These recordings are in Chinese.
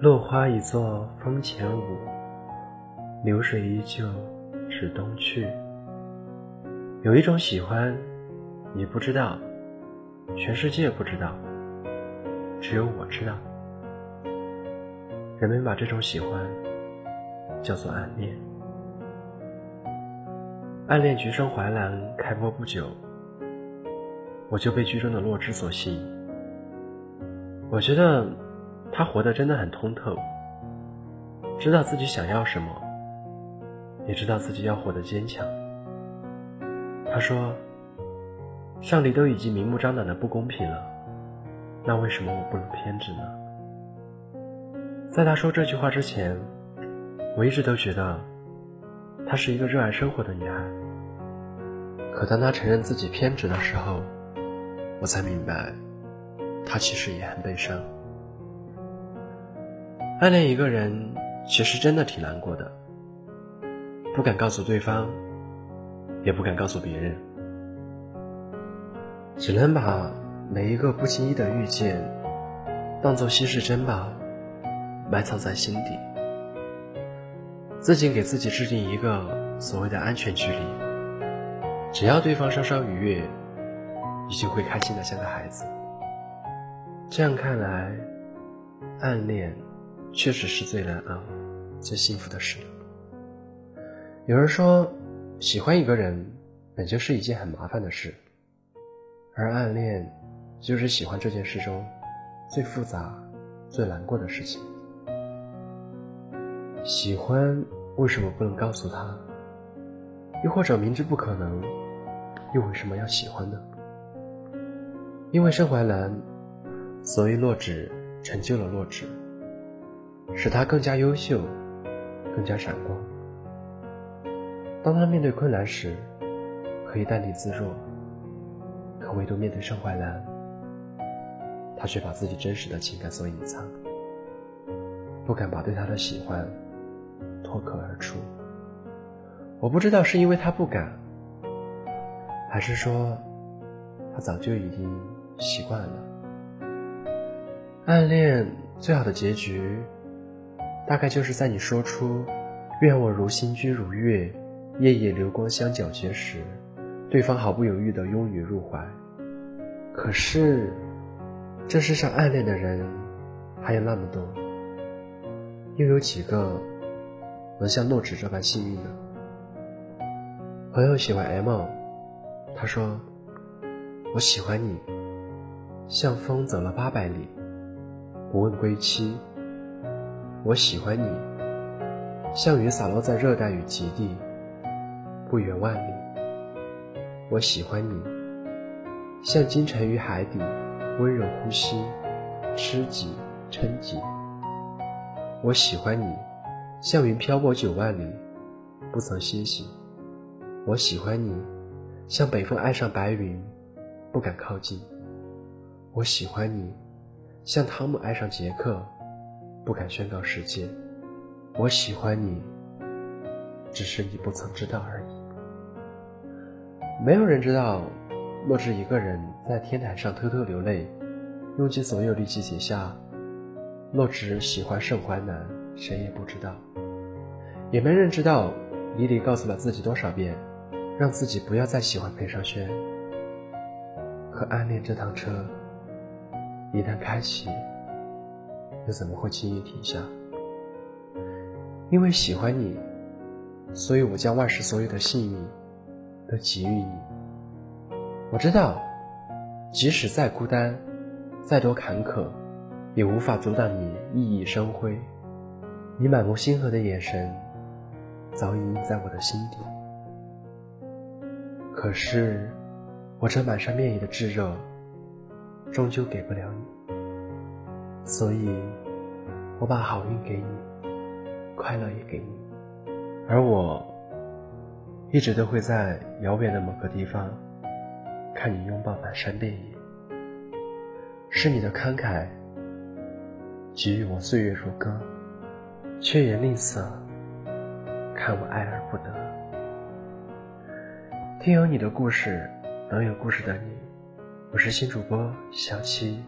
落花一作风前舞，流水依旧至东去。有一种喜欢，你不知道，全世界不知道，只有我知道。人们把这种喜欢叫做暗恋。暗恋《橘生淮南》开播不久，我就被剧中的洛枳所吸引。我觉得他活得真的很通透，知道自己想要什么，也知道自己要活得坚强。他说：“上帝都已经明目张胆的不公平了，那为什么我不能偏执呢？”在他说这句话之前，我一直都觉得她是一个热爱生活的女孩。可当她承认自己偏执的时候，我才明白，她其实也很悲伤。暗恋一个人，其实真的挺难过的，不敢告诉对方。也不敢告诉别人，只能把每一个不经意的遇见当做稀世珍宝，埋藏在心底，自己给自己制定一个所谓的安全距离，只要对方稍稍愉悦，你就会开心的像个孩子。这样看来，暗恋确实是最难熬、最幸福的事。有人说。喜欢一个人本就是一件很麻烦的事，而暗恋就是喜欢这件事中最复杂、最难过的事情。喜欢为什么不能告诉他？又或者明知不可能，又为什么要喜欢呢？因为盛淮南，所以洛枳成就了洛枳，使他更加优秀，更加闪光。当他面对困难时，可以淡定自若；可唯独面对盛淮南，他却把自己真实的情感所隐藏，不敢把对他的喜欢脱口而出。我不知道是因为他不敢，还是说他早就已经习惯了。暗恋最好的结局，大概就是在你说出“愿我如星君如月”。夜夜流光相皎洁时，对方毫不犹豫地拥你入怀。可是，这世上暗恋的人还有那么多，又有几个能像诺枳这般幸运呢？朋友喜欢 M，他说：“我喜欢你，像风走了八百里，不问归期。我喜欢你，像雨洒落在热带雨极地。”不远万里，我喜欢你，像金沉于海底，温柔呼吸，吃己撑己。我喜欢你，像云漂泊九万里，不曾歇息。我喜欢你，像北风爱上白云，不敢靠近。我喜欢你，像汤姆爱上杰克，不敢宣告世界。我喜欢你，只是你不曾知道而已。没有人知道，洛枳一个人在天台上偷偷流泪，用尽所有力气写下“洛枳喜欢盛淮南”，谁也不知道。也没人知道，李李告诉了自己多少遍，让自己不要再喜欢裴尚轩。可暗恋这趟车，一旦开启，又怎么会轻易停下？因为喜欢你，所以我将万事所有的幸运。都给予你。我知道，即使再孤单，再多坎坷，也无法阻挡你熠熠生辉。你满目星河的眼神，早已印在我的心底。可是，我这满山遍野的炙热，终究给不了你。所以，我把好运给你，快乐也给你，而我。一直都会在遥远的某个地方，看你拥抱满山遍野。是你的慷慨，给予我岁月如歌，却也吝啬，看我爱而不得。听有你的故事，等有故事的你。我是新主播小七，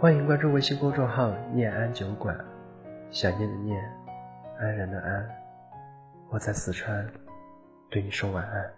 欢迎关注微信公众号“念安酒馆”，想念的念，安然的安。我在四川，对你说晚安。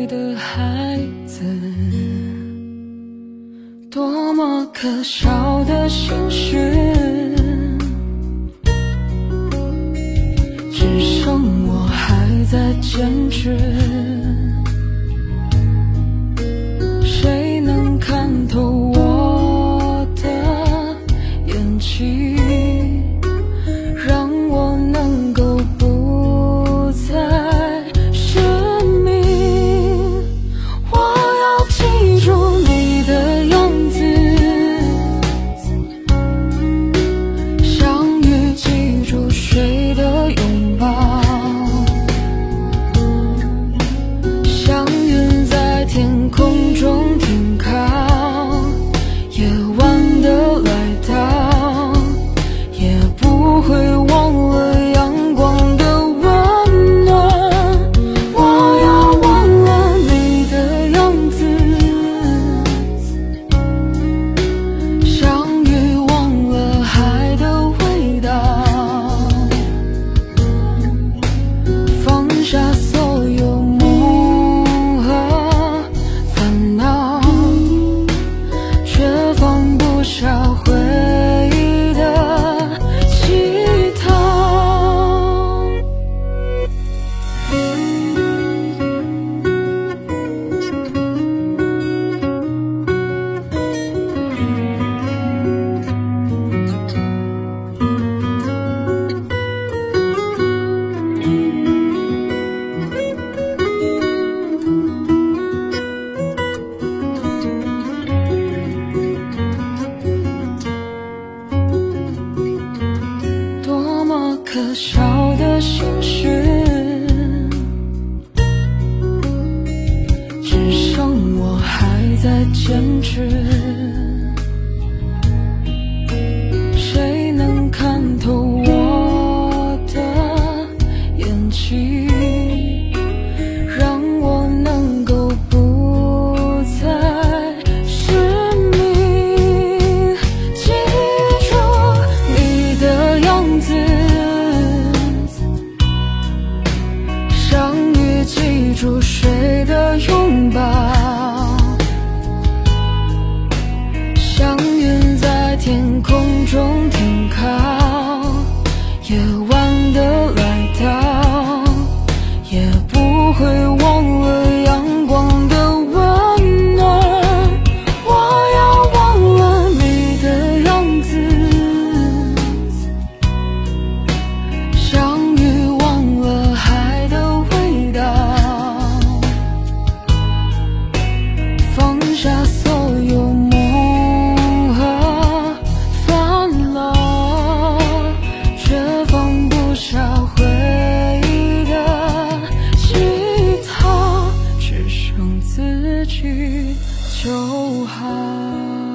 可笑的心事，只剩我还在坚持。在坚持。去就好。